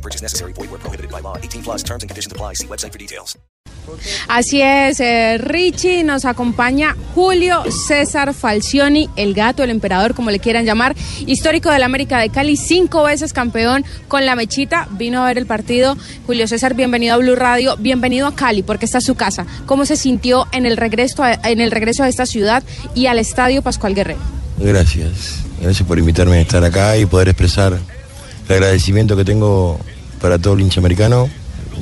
No purchase necessary. Void where prohibited by law. 18 plus terms and conditions apply. See website for details. Así es, eh, Richie, nos acompaña Julio César Falcioni, el gato, el emperador, como le quieran llamar, histórico del América de Cali, cinco veces campeón con la mechita, vino a ver el partido. Julio César, bienvenido a Blue Radio, bienvenido a Cali, porque está es su casa. ¿Cómo se sintió en el regreso a, en el regreso a esta ciudad y al Estadio Pascual Guerrero? Gracias, gracias por invitarme a estar acá y poder expresar el agradecimiento que tengo para todo el hincha americano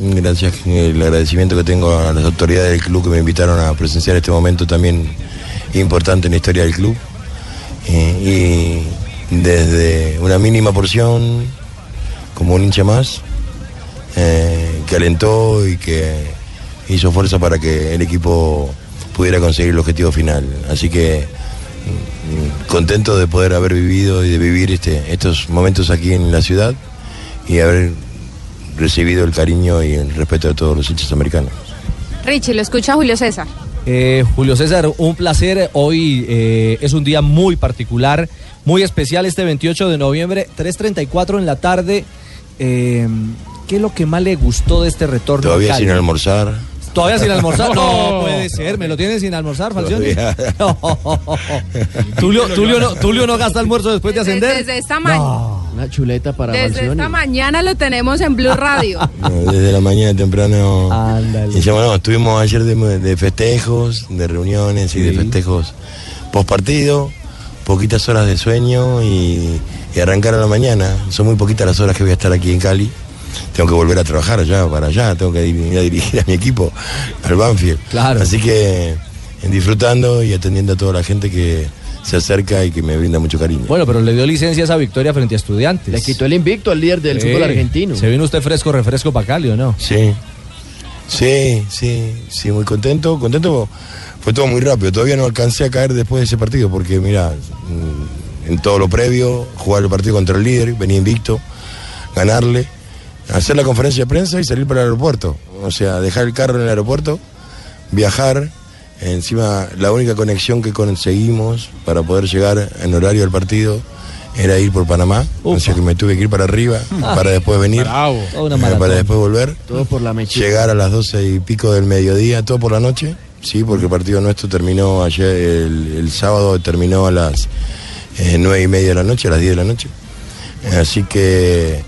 Gracias, el agradecimiento que tengo a las autoridades del club que me invitaron a presenciar este momento también importante en la historia del club. Eh, y desde una mínima porción, como un hincha más, eh, que alentó y que hizo fuerza para que el equipo pudiera conseguir el objetivo final. Así que contento de poder haber vivido y de vivir este, estos momentos aquí en la ciudad y haber recibido el cariño y el respeto de todos los hinchas americanos. Richie, lo escucha Julio César. Eh, Julio César, un placer. Hoy eh, es un día muy particular, muy especial este 28 de noviembre, 3.34 en la tarde. Eh, ¿Qué es lo que más le gustó de este retorno? Todavía sin almorzar. Todavía sin almorzar. No puede ser, me lo tienen sin almorzar, Falcioni. No. Tulio, Tulio, no, Tulio no gasta almuerzo después de ascender. Desde esta mañana. Una chuleta para Desde Falcioni. esta mañana lo tenemos en Blue Radio. No, desde la mañana temprano. Ándale. Y bueno, estuvimos ayer de, de festejos, de reuniones y de festejos post partido, poquitas horas de sueño y, y arrancar a la mañana. Son muy poquitas las horas que voy a estar aquí en Cali. Tengo que volver a trabajar allá para allá, tengo que ir a dirigir a mi equipo, al Banfield. Claro. Así que en disfrutando y atendiendo a toda la gente que se acerca y que me brinda mucho cariño. Bueno, pero le dio licencia esa victoria frente a estudiantes. Le quitó el invicto al líder del Sí. fútbol argentino. Se vino usted fresco, refresco para Cali, ¿o no? Sí, sí, sí, sí, muy contento, contento. Fue todo muy rápido, todavía no alcancé a caer después de ese partido, porque mira, mm, en todo lo previo, jugar el partido contra el líder, venía invicto, ganarle, hacer la conferencia de prensa y salir para el aeropuerto. O sea, dejar el carro en el aeropuerto, viajar, encima la única conexión que conseguimos para poder llegar en horario al partido era ir por Panamá, o sea que me tuve que ir para arriba, para después venir, eh, para después volver Todo por la mechita. llegar a las doce y pico del mediodía, todo por la noche, sí, porque el partido nuestro terminó ayer, el, el sábado terminó a las eh, nueve y media de la noche, a las 10 de la noche. Así que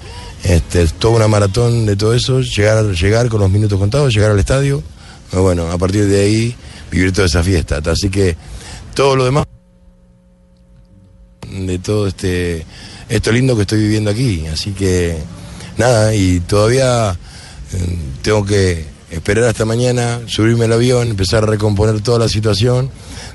este, es toda una maratón de todo eso, llegar, llegar con los minutos contados, llegar al estadio, y bueno, a partir de ahí vivir toda esa fiesta. Así que todo lo demás de todo este esto lindo que estoy viviendo aquí. Así que nada, y todavía eh, tengo que esperar hasta mañana, subirme al avión, empezar a recomponer toda la situación,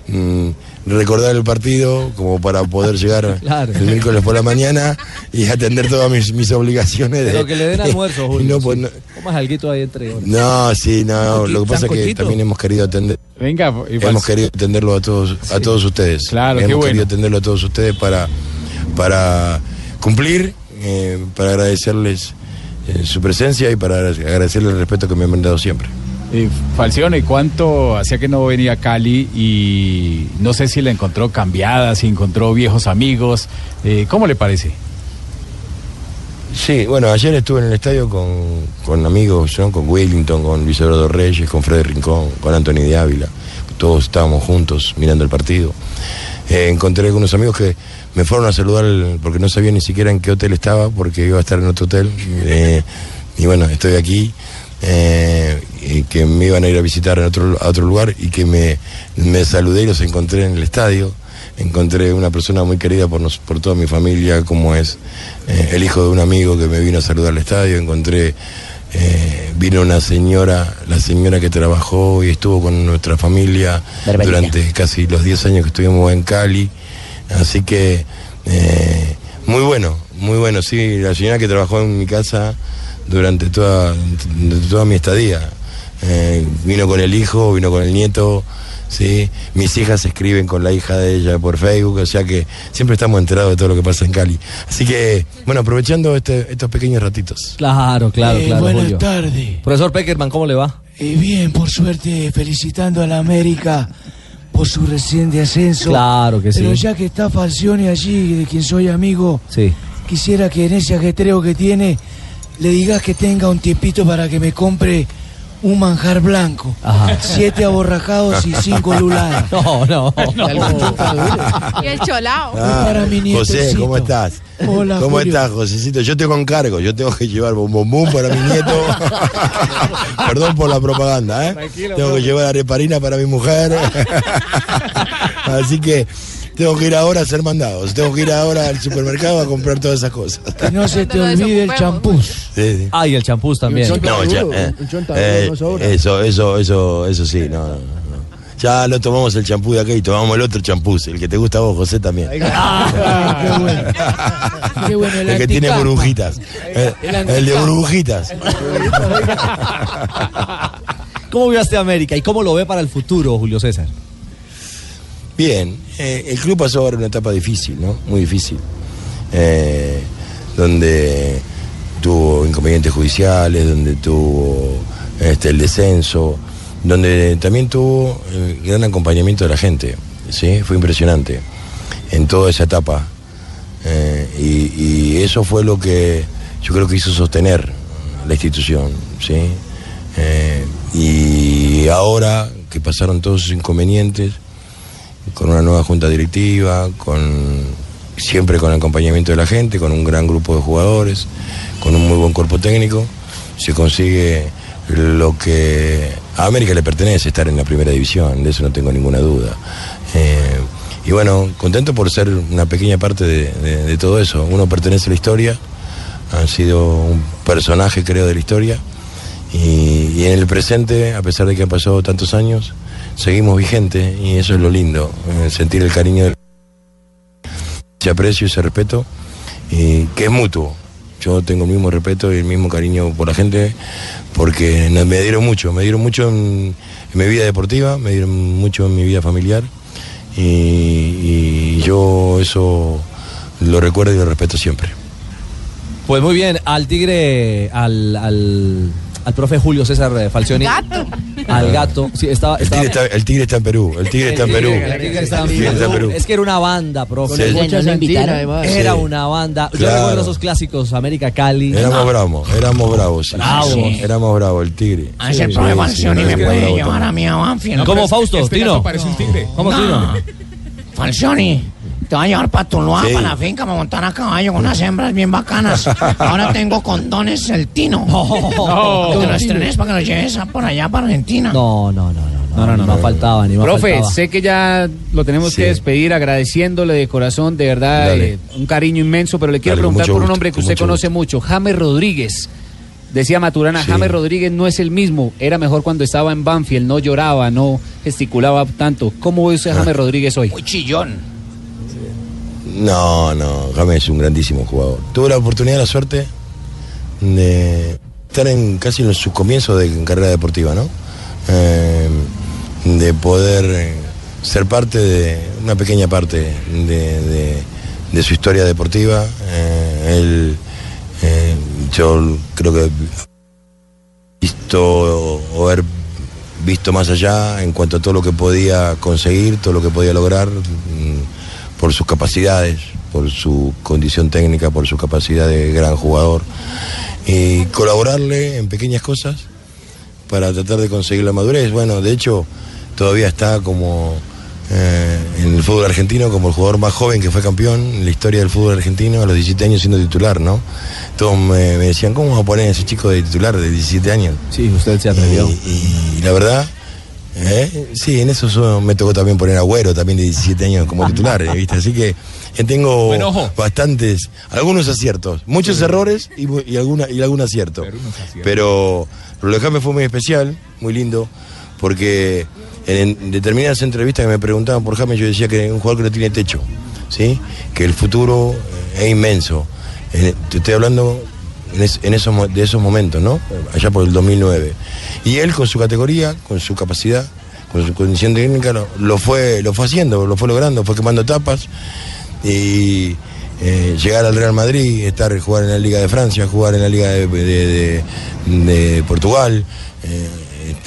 mm, recordar el partido como para poder llegar Claro. el miércoles por la mañana y atender todas mis, mis obligaciones. de- Pero que le den almuerzo, y Julio. no, pues, sí. no, Comas alguito ahí entre horas. no, sí, no, lo que pasa es que también hemos querido atender. Venga, y Hemos querido atenderlo a todos, a todos ustedes. Claro, qué Hemos bueno. querido atenderlo a todos ustedes para, para cumplir, eh, para agradecerles eh, su presencia y para agradecerles el respeto que me han brindado siempre. Y Falcione, ¿cuánto hacía que no venía a Cali? Y no sé si la encontró cambiada, si encontró viejos amigos. Eh, ¿Cómo le parece? Sí, bueno, ayer estuve en el estadio con, con amigos, ¿no? con Wellington, con Luis Eduardo Reyes, con Freddy Rincón, con Anthony de Ávila. Todos estábamos juntos mirando el partido. Eh, encontré algunos amigos que me fueron a saludar porque no sabía ni siquiera en qué hotel estaba, porque iba a estar en otro hotel. Eh, y bueno, estoy aquí. eh, que me iban a ir a visitar en otro, a otro lugar y que me, me saludé y los encontré en el estadio. Encontré una persona muy querida por, nos- por toda mi familia, como es eh, el hijo de un amigo que me vino a saludar al estadio. Encontré, eh, vino una señora, la señora que trabajó y estuvo con nuestra familia Barbarita. durante casi los 10 años que estuvimos en Cali. Así que, eh, muy bueno, muy bueno. Sí, la señora que trabajó en mi casa durante toda, durante toda mi estadía. Eh, vino con el hijo, vino con el nieto, ¿sí? Mis hijas escriben con la hija de ella por Facebook, o sea que siempre estamos enterados de todo lo que pasa en Cali. Así que, bueno, aprovechando este- estos pequeños ratitos. Claro, claro, Eh, claro. buenas tardes. Profesor Peckerman, ¿cómo le va? Eh, bien, por suerte, felicitando a la América por su reciente ascenso. Claro que sí. Pero ya que está Falcione allí, de quien soy amigo, Sí. quisiera que en ese ajetreo que tiene le digas que tenga un tiempito para que me compre un manjar blanco. Ajá. Siete aborrajados y cinco luladas. No, no. Y el cholao. para mi Ah, José. ¿cómo estás? Hola, ¿Cómo Julio. estás, Josecito? Yo tengo encargo, yo tengo que llevar bombombum para mi nieto. Perdón por la propaganda, ¿eh? tengo que llevar areparina para mi mujer. Así que tengo que ir ahora a hacer mandados. Tengo que ir ahora al supermercado a comprar todas esas cosas. Que no se te olvide el champús. Sí, sí. Ah, y el champús también. No, ya, eh, eh, eso, eso, eso, eso sí, no, no, no. Ya lo tomamos el champú de acá y tomamos el otro champú, el que te gusta a vos, José, también. Ah, qué bueno. Qué bueno, el El que tiene burbujitas. El, el de burbujitas. ¿Cómo vio a este América y cómo lo ve para el futuro, Julio César? Bien, eh, el club pasó ahora una etapa difícil, ¿no? Muy difícil. Eh, donde tuvo inconvenientes judiciales, donde tuvo este, el descenso, donde también tuvo el gran acompañamiento de la gente, ¿sí? Fue impresionante en toda esa etapa. Eh, y, y eso fue lo que yo creo que hizo sostener la institución, ¿sí? Y ahora que pasaron todos esos inconvenientes, con una nueva junta directiva, con siempre con el acompañamiento de la gente, con un gran grupo de jugadores, con un muy buen cuerpo técnico, se consigue lo que a América le pertenece, estar en la primera división, de eso no tengo ninguna duda. Eh, y bueno, contento por ser una pequeña parte de, todo eso. Uno pertenece a la historia, han sido un personaje creo de la historia, y, y en el presente, a pesar de que han pasado tantos años, seguimos vigentes y eso es lo lindo, eh, sentir el cariño, del- ese aprecio, ese respeto, y que es mutuo. Yo tengo el mismo respeto y el mismo cariño por la gente porque no- me dieron mucho, me dieron mucho en, en mi vida deportiva, me dieron mucho en mi vida familiar y, y yo eso lo recuerdo y lo respeto siempre. Pues muy bien, al tigre, al, al, al profe Julio César eh, Falcioni. Gato. Al gato. Sí, estaba, El estaba- tigre, está, el tigre está en Perú, el tigre está en Perú. El tigre está en El tigre está en Perú. Es que era una banda, profe. Sí, santina, además. Era una banda. Yo Claro. recuerdo esos clásicos, América Cali. Éramos bravos, éramos bravos. sí. Bravos. Sí. Éramos bravos, el tigre. A ese Sí, profe sí, Falcioni sí, me puede llevar también. a mí a Banfield. ¿Cómo, Fausto? Tino. parece un tigre. ¿Cómo, No. Tino? Falcioni, te va a llevar para Tuluá, Sí. para la finca, para montar a caballo con unas hembras bien bacanas. Ahora tengo condones el Tino. Que te lo estrenes para que lo lleves a- por allá para Argentina. No, no, no, no. No, no, no, No no. faltaba ni más Profe, faltaba. sé que ya lo tenemos Sí. que despedir agradeciéndole de corazón, de verdad, eh, un cariño inmenso, pero le quiero Dale, preguntar por un gusto, hombre que usted mucho conoce mucho, James Rodríguez. Decía Maturana, Sí. James Rodríguez no es el mismo, era mejor cuando estaba en Banfield, no lloraba, no gesticulaba tanto. ¿Cómo ve usted a Ah. James Rodríguez hoy? Muy chillón. No, no, James es un grandísimo jugador. Tuve la oportunidad, la suerte de estar en casi en su comienzo de carrera deportiva, ¿no? Eh, de poder eh, ser parte de una pequeña parte de, su historia deportiva. Eh, él, yo creo que visto o haber visto más allá en cuanto a todo lo que podía conseguir, todo lo que podía lograr por sus capacidades, por su condición técnica, por su capacidad de gran jugador y colaborarle en pequeñas cosas para tratar de conseguir la madurez. Bueno, de hecho, todavía está como eh, en el fútbol argentino como el jugador más joven que fue campeón en la historia del fútbol argentino a los 17 años siendo titular, ¿no? Todos me, me decían, ¿cómo va a poner a ese chico de titular de 17 años? Sí, usted se atrevió. Y, y la verdad, ¿eh? sí, en eso so- me tocó también poner Agüero, también de 17 años como titular, ¿eh? ¿viste? Así que eh, tengo bastantes, algunos aciertos, muchos errores y, alguna, y algún acierto. Pero lo de James fue muy especial, muy lindo, porque en, en determinadas entrevistas que me preguntaban por James, yo decía que es un jugador que no tiene techo, ¿sí? que el futuro es inmenso. Te estoy hablando en, es- en esos, de esos momentos, ¿no? Allá por el 2009. Y él con su categoría, con su capacidad, con su condición técnica, lo, fue, lo fue haciendo, lo fue logrando, fue quemando etapas y eh, llegar al Real Madrid, estar jugar en la Liga de Francia, jugar en la Liga de, Portugal, eh,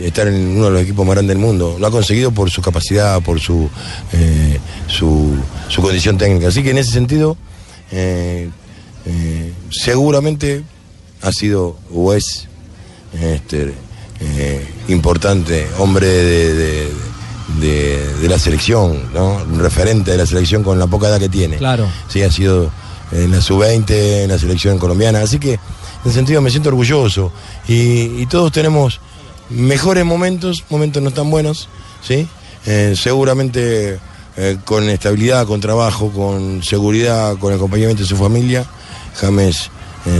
estar en uno de los equipos más grandes del mundo. Lo ha conseguido por su capacidad, por su, eh, su, condición técnica. Así que en ese sentido, seguramente ha sido o es este, eh, importante, hombre de, de- de- de la selección, referente de la selección con la poca edad que tiene. Claro. Sí, ha sido en la sub-20, en la selección colombiana. Así que, en ese sentido, me siento orgulloso. Y, y todos tenemos mejores momentos, momentos no tan buenos, ¿sí? Eh, seguramente eh, con estabilidad, con trabajo, con seguridad, con acompañamiento de su familia, James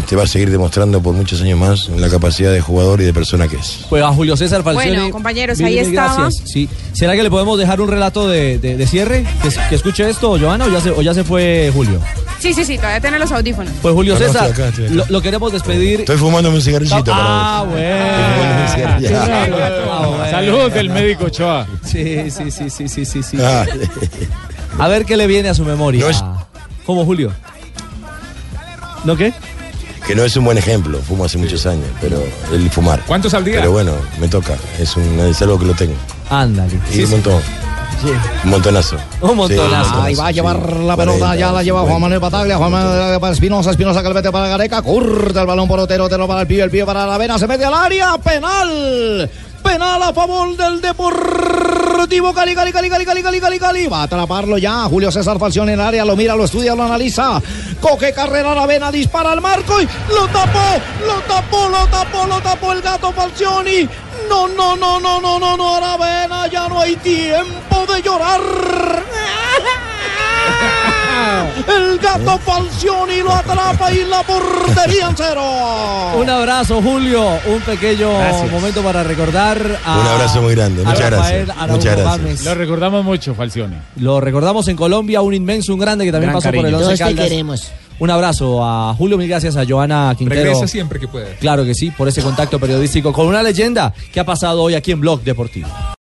te va a seguir demostrando por muchos años más la capacidad de jugador y de persona que es. Pues a Julio César Falcioni. Bueno, compañeros, mil, ahí gracias. Sí. ¿Será que le podemos dejar un relato de, de- de cierre? ¿Que, que escuche esto, Joana, o ya, se, o ya se fue Julio? Sí, sí, sí, todavía tiene los audífonos. Pues Julio No, no, César, estoy acá, estoy acá. Lo, lo queremos despedir. Estoy fumándome un cigarrillito Ah, para vos. bueno. Ah, bueno. Salud del médico Ochoa. Sí, sí, sí, sí, sí, sí, sí. Ah, A ver qué le viene a su memoria. No es- ¿Cómo, Julio? ¿No qué? Que no es un buen ejemplo, fumo hace muchos años, pero el fumar. ¿Cuántos al día? Pero bueno, me toca, es, un, es algo que lo tengo. Ándale. Y un montón, un montonazo. Un montonazo. Sí, Ahí va a llevar sí. la pelota, 40, ya la lleva Juan 50. Manuel Bataglia, Juan Manuel para Espinosa, Espinosa que le mete para Gareca, corta el balón por Otero, Otero para el pibe, el pibe para la vena, se mete al área, penal, penal a favor del Deportivo Deportivo Cali, Cali, Cali, Cali, Cali, Cali, Cali, Cali. Va a atraparlo ya. Julio César Falción en área, lo mira, lo estudia, lo analiza. Coge carrera la vena, dispara al marco y lo tapó, lo tapó, lo tapó, lo tapó el gato Falcioni. No, no, no, no, no, no, no, Aravena, ya no hay tiempo de llorar. El gato Falcioni lo atrapa y la portería en cero. Un abrazo, Julio. Un pequeño Gracias. momento para recordar a. Un abrazo muy grande, muchas Rafael gracias, muchas gracias. Lo recordamos mucho, Falcioni. Lo recordamos en Colombia, un inmenso, un grande que también Gran pasó por el cariño. Once Todos te Caldas. queremos. Un abrazo a Julio, mil gracias a Joana Quintero. Regresa siempre que pueda. Claro que sí, por ese contacto periodístico con una leyenda que ha pasado hoy aquí en Blog Deportivo.